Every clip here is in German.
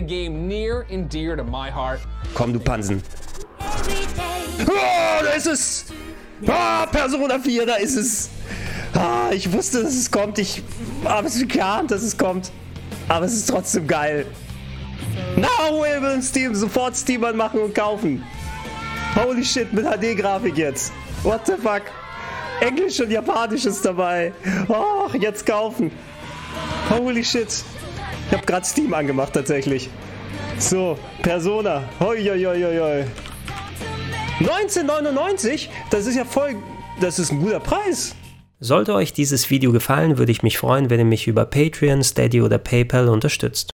a game near and dear to my heart. Komm, du Pansen. Oh, da ist es! Ah, Persona 4, da ist es! Ah, ich wusste, dass es kommt. Ich habe es geahnt, dass es kommt. Aber es ist trotzdem geil. Now, Steam, sofort Steam anmachen und kaufen. Holy shit, mit HD-Grafik jetzt. What the fuck? Englisch und Japanisch ist dabei. Oh, jetzt kaufen. Holy shit. Ich habe gerade Steam angemacht tatsächlich. So, Persona. Hoi, hoi, hoi, hoi. 1999? Das ist ja voll. Das ist ein guter Preis. Sollte euch dieses Video gefallen, würde ich mich freuen, wenn ihr mich über Patreon, Steady oder PayPal unterstützt.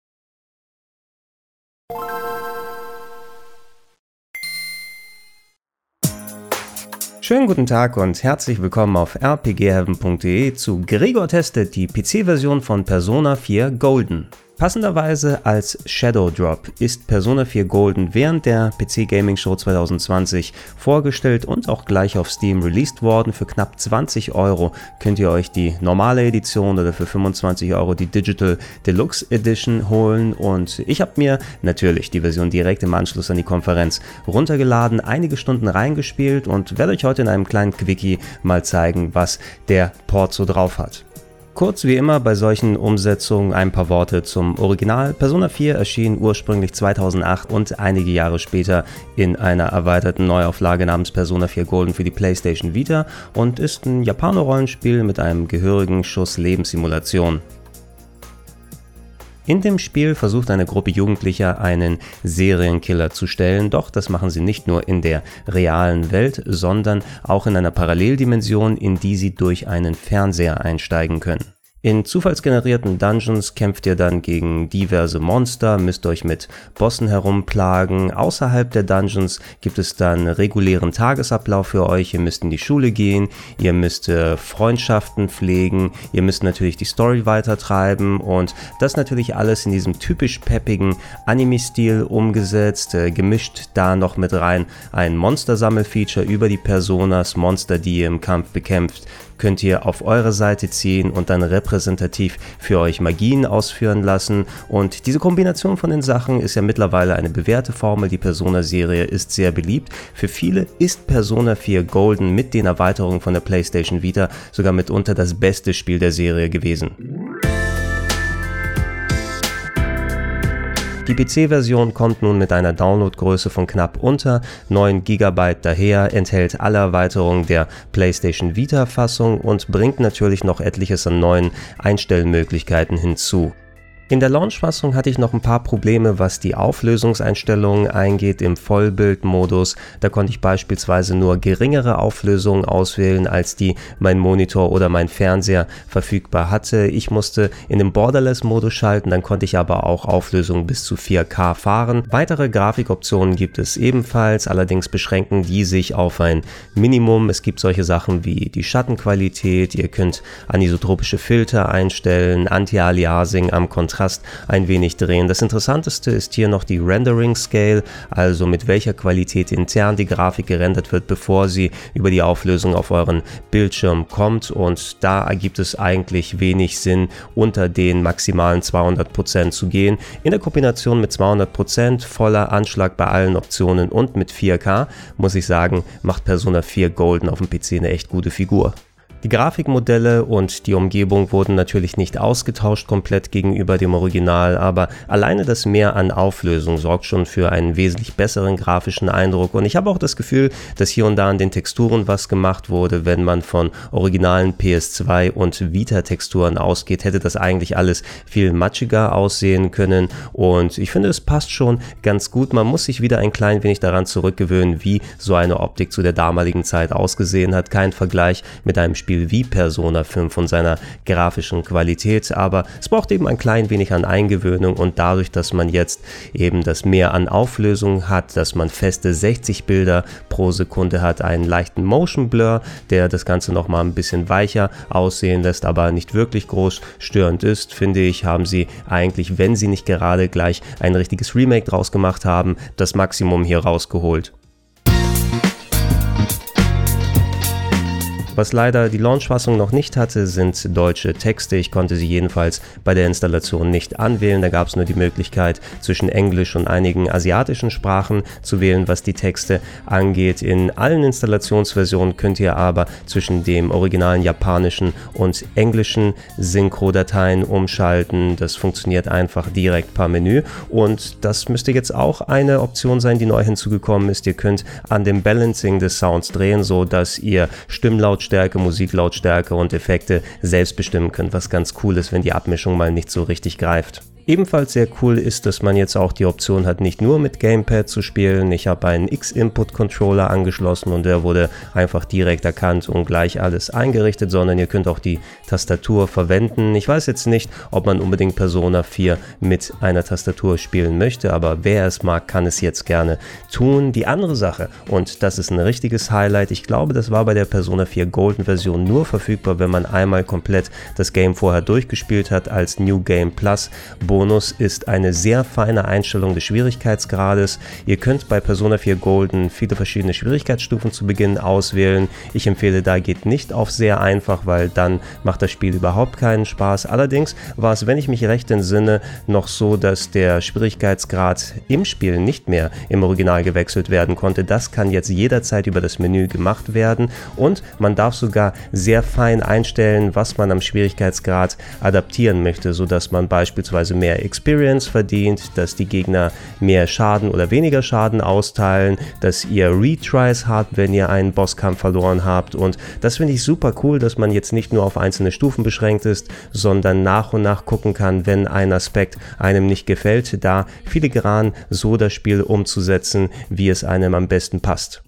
Schönen guten Tag und herzlich willkommen auf rpgheaven.de zu Gregor testet die PC-Version von Persona 4 Golden. Passenderweise als Shadow Drop ist Persona 4 Golden während der PC Gaming Show 2020 vorgestellt und auch gleich auf Steam released worden. Für knapp 20 Euro könnt ihr euch die normale Edition oder für 25 Euro die Digital Deluxe Edition holen. Und ich habe mir natürlich die Version direkt im Anschluss an die Konferenz runtergeladen, einige Stunden reingespielt und werde euch heute in einem kleinen Quickie mal zeigen, was der Port so drauf hat. Kurz wie immer bei solchen Umsetzungen ein paar Worte zum Original. Persona 4 erschien ursprünglich 2008 und einige Jahre später in einer erweiterten Neuauflage namens Persona 4 Golden für die PlayStation Vita und ist ein Japaner-Rollenspiel mit einem gehörigen Schuss Lebenssimulation. In dem Spiel versucht eine Gruppe Jugendlicher einen Serienkiller zu stellen, doch das machen sie nicht nur in der realen Welt, sondern auch in einer Paralleldimension, in die sie durch einen Fernseher einsteigen können. In zufallsgenerierten Dungeons kämpft ihr dann gegen diverse Monster, müsst euch mit Bossen herumplagen. Außerhalb der Dungeons gibt es dann regulären Tagesablauf für euch. Ihr müsst in die Schule gehen, ihr müsst äh, Freundschaften pflegen, ihr müsst natürlich die Story weitertreiben und das natürlich alles in diesem typisch peppigen Anime-Stil umgesetzt, äh, gemischt da noch mit rein ein Monster-Sammelfeature über die Personas, Monster, die ihr im Kampf bekämpft, könnt ihr auf eure Seite ziehen und dann repräsentativ für euch Magien ausführen lassen. Und diese Kombination von den Sachen ist ja mittlerweile eine bewährte Formel. Die Persona-Serie ist sehr beliebt. Für viele ist Persona 4 Golden mit den Erweiterungen von der PlayStation Vita sogar mitunter das beste Spiel der Serie gewesen. Die PC-Version kommt nun mit einer Downloadgröße von knapp unter 9 GB daher, enthält alle Erweiterungen der PlayStation Vita-Fassung und bringt natürlich noch etliches an neuen Einstellmöglichkeiten hinzu. In der Launchfassung hatte ich noch ein paar Probleme, was die Auflösungseinstellungen eingeht im Vollbildmodus. Da konnte ich beispielsweise nur geringere Auflösungen auswählen, als die mein Monitor oder mein Fernseher verfügbar hatte. Ich musste in den Borderless-Modus schalten, dann konnte ich aber auch Auflösungen bis zu 4K fahren. Weitere Grafikoptionen gibt es ebenfalls, allerdings beschränken die sich auf ein Minimum. Es gibt solche Sachen wie die Schattenqualität, ihr könnt anisotropische Filter einstellen, Anti-Aliasing am Kontrast Kontrast ein wenig drehen. Das interessanteste ist hier noch die Rendering Scale, also mit welcher Qualität intern die Grafik gerendert wird, bevor sie über die Auflösung auf euren Bildschirm kommt und da ergibt es eigentlich wenig Sinn, unter den maximalen 200% zu gehen. In der Kombination mit 200% voller Anschlag bei allen Optionen und mit 4K muss ich sagen, macht Persona 4 Golden auf dem PC eine echt gute Figur. Die Grafikmodelle und die Umgebung wurden natürlich nicht ausgetauscht komplett gegenüber dem Original, aber alleine das Mehr an Auflösung sorgt schon für einen wesentlich besseren grafischen Eindruck und ich habe auch das Gefühl, dass hier und da an den Texturen was gemacht wurde, wenn man von originalen PS2 und Vita Texturen ausgeht, hätte das eigentlich alles viel matschiger aussehen können und ich finde es passt schon ganz gut. Man muss sich wieder ein klein wenig daran zurückgewöhnen, wie so eine Optik zu der damaligen Zeit ausgesehen hat. Kein Vergleich mit einem Spiel Spiel wie Persona 5 von seiner grafischen Qualität, aber es braucht eben ein klein wenig an Eingewöhnung und dadurch, dass man jetzt eben das Mehr an Auflösung hat, dass man feste 60 Bilder pro Sekunde hat, einen leichten Motion Blur, der das Ganze nochmal ein bisschen weicher aussehen lässt, aber nicht wirklich groß störend ist, finde ich, haben sie eigentlich, wenn sie nicht gerade gleich ein richtiges Remake draus gemacht haben, das Maximum hier rausgeholt. Was leider die Launchfassung noch nicht hatte, sind deutsche Texte. Ich konnte sie jedenfalls bei der Installation nicht anwählen. Da gab es nur die Möglichkeit, zwischen Englisch und einigen asiatischen Sprachen zu wählen, was die Texte angeht. In allen Installationsversionen könnt ihr aber zwischen dem originalen japanischen und englischen Synchro-Dateien umschalten. Das funktioniert einfach direkt per Menü und das müsste jetzt auch eine Option sein, die neu hinzugekommen ist. Ihr könnt an dem Balancing des Sounds drehen, so dass ihr Stimmlautstärke, Musiklautstärke und Effekte selbst bestimmen könnt, was ganz cool ist, wenn die Abmischung mal nicht so richtig greift. Ebenfalls sehr cool ist, dass man jetzt auch die Option hat, nicht nur mit Gamepad zu spielen. Ich habe einen X-Input-Controller angeschlossen und der wurde einfach direkt erkannt und gleich alles eingerichtet, sondern ihr könnt auch die Tastatur verwenden. Ich weiß jetzt nicht, ob man unbedingt Persona 4 mit einer Tastatur spielen möchte, aber wer es mag, kann es jetzt gerne tun. Die andere Sache, und das ist ein richtiges Highlight, ich glaube, das war bei der Persona 4 Golden Version nur verfügbar, wenn man einmal komplett das Game vorher durchgespielt hat als New Game Plus Bonus Bonus ist eine sehr feine Einstellung des Schwierigkeitsgrades. Ihr könnt bei Persona 4 Golden viele verschiedene Schwierigkeitsstufen zu Beginn auswählen. Ich empfehle da geht nicht auf sehr einfach, weil dann macht das Spiel überhaupt keinen Spaß. Allerdings war es, wenn ich mich recht entsinne, noch so, dass der Schwierigkeitsgrad im Spiel nicht mehr im Original gewechselt werden konnte. Das kann jetzt jederzeit über das Menü gemacht werden und man darf sogar sehr fein einstellen, was man am Schwierigkeitsgrad adaptieren möchte, sodass man beispielsweise mehr Experience verdient, dass die Gegner mehr Schaden oder weniger Schaden austeilen, dass ihr Retries habt, wenn ihr einen Bosskampf verloren habt. Und das finde ich super cool, dass man jetzt nicht nur auf einzelne Stufen beschränkt ist, sondern nach und nach gucken kann, wenn ein Aspekt einem nicht gefällt, da filigran so das Spiel umzusetzen, wie es einem am besten passt.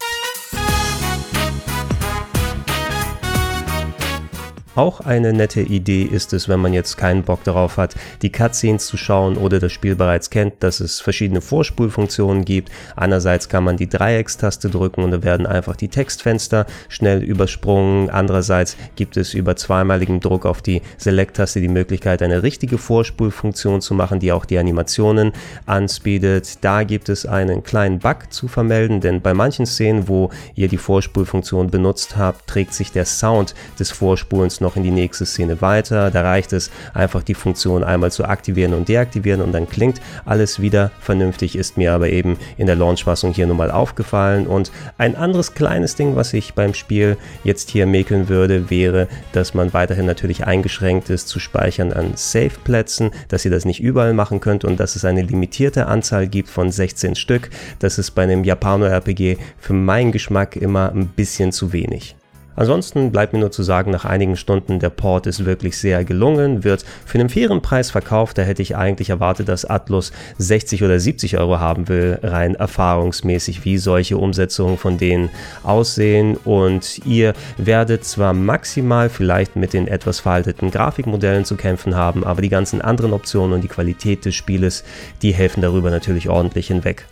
Auch eine nette Idee ist es, wenn man jetzt keinen Bock darauf hat, die Cutscenes zu schauen oder das Spiel bereits kennt, dass es verschiedene Vorspulfunktionen gibt. Einerseits kann man die Dreieckstaste drücken und da werden einfach die Textfenster schnell übersprungen. Andererseits gibt es über zweimaligen Druck auf die Select-Taste die Möglichkeit, eine richtige Vorspulfunktion zu machen, die auch die Animationen anspeedet. Da gibt es einen kleinen Bug zu vermelden, denn bei manchen Szenen, wo ihr die Vorspulfunktion benutzt habt, trägt sich der Sound des Vorspulens noch in die nächste Szene weiter. Da reicht es einfach die Funktion einmal zu aktivieren und deaktivieren und dann klingt alles wieder vernünftig, ist mir aber eben in der Launchfassung hier nun mal aufgefallen. Und ein anderes kleines Ding, was ich beim Spiel jetzt hier mäkeln würde, wäre, dass man weiterhin natürlich eingeschränkt ist zu speichern an Safe-Plätzen, dass ihr das nicht überall machen könnt und dass es eine limitierte Anzahl gibt von 16 Stück. Das ist bei einem Japano-RPG für meinen Geschmack immer ein bisschen zu wenig. Ansonsten bleibt mir nur zu sagen, nach einigen Stunden, der Port ist wirklich sehr gelungen, wird für einen fairen Preis verkauft. Da hätte ich eigentlich erwartet, dass Atlus 60 oder 70 Euro haben will, rein erfahrungsmäßig, wie solche Umsetzungen von denen aussehen. Und ihr werdet zwar maximal vielleicht mit den etwas veralteten Grafikmodellen zu kämpfen haben, aber die ganzen anderen Optionen und die Qualität des Spieles, die helfen darüber natürlich ordentlich hinweg.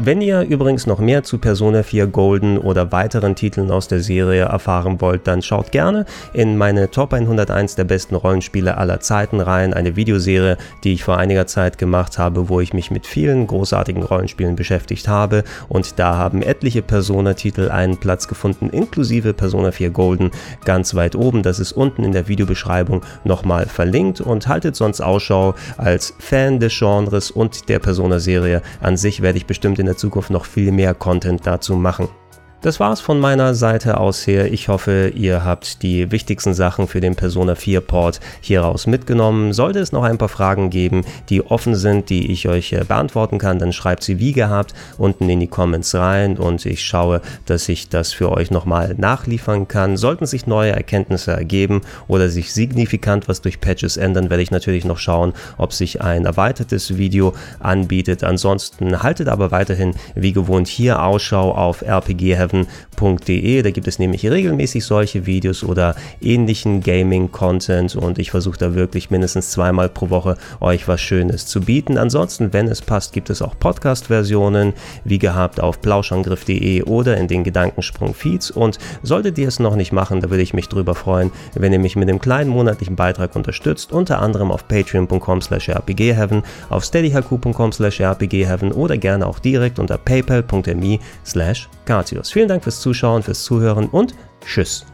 Wenn ihr übrigens noch mehr zu Persona 4 Golden oder weiteren Titeln aus der Serie erfahren wollt, dann schaut gerne in meine Top 101 der besten Rollenspiele aller Zeiten rein, eine Videoserie, die ich vor einiger Zeit gemacht habe, wo ich mich mit vielen großartigen Rollenspielen beschäftigt habe. Und da haben etliche Persona-Titel einen Platz gefunden, inklusive Persona 4 Golden ganz weit oben. Das ist unten in der Videobeschreibung nochmal verlinkt. Und haltet sonst Ausschau als Fan des Genres und der Persona-Serie. An sich werde ich bestimmt in der Zukunft noch viel mehr Content dazu machen. Das war's von meiner Seite aus her. Ich hoffe, ihr habt die wichtigsten Sachen für den Persona 4 Port hieraus mitgenommen. Sollte es noch ein paar Fragen geben, die offen sind, die ich euch äh, beantworten kann, dann schreibt sie wie gehabt unten in die Comments rein und ich schaue, dass ich das für euch nochmal nachliefern kann. Sollten sich neue Erkenntnisse ergeben oder sich signifikant was durch Patches ändern, werde ich natürlich noch schauen, ob sich ein erweitertes Video anbietet. Ansonsten haltet aber weiterhin wie gewohnt hier Ausschau auf RPG rpgheaven.de. Da gibt es nämlich regelmäßig solche Videos oder ähnlichen Gaming-Content und ich versuche da wirklich mindestens zweimal pro Woche euch was Schönes zu bieten. Ansonsten, wenn es passt, gibt es auch Podcast-Versionen, wie gehabt auf plauschangriff.de oder in den Gedankensprung-Feeds. Und solltet ihr es noch nicht machen, da würde ich mich drüber freuen, wenn ihr mich mit einem kleinen monatlichen Beitrag unterstützt, unter anderem auf patreon.com slash rpgheaven, auf steadyhq.com slash rpgheaven oder gerne auch direkt unter paypal.me slash Vielen Dank fürs Zuschauen, fürs Zuhören und tschüss.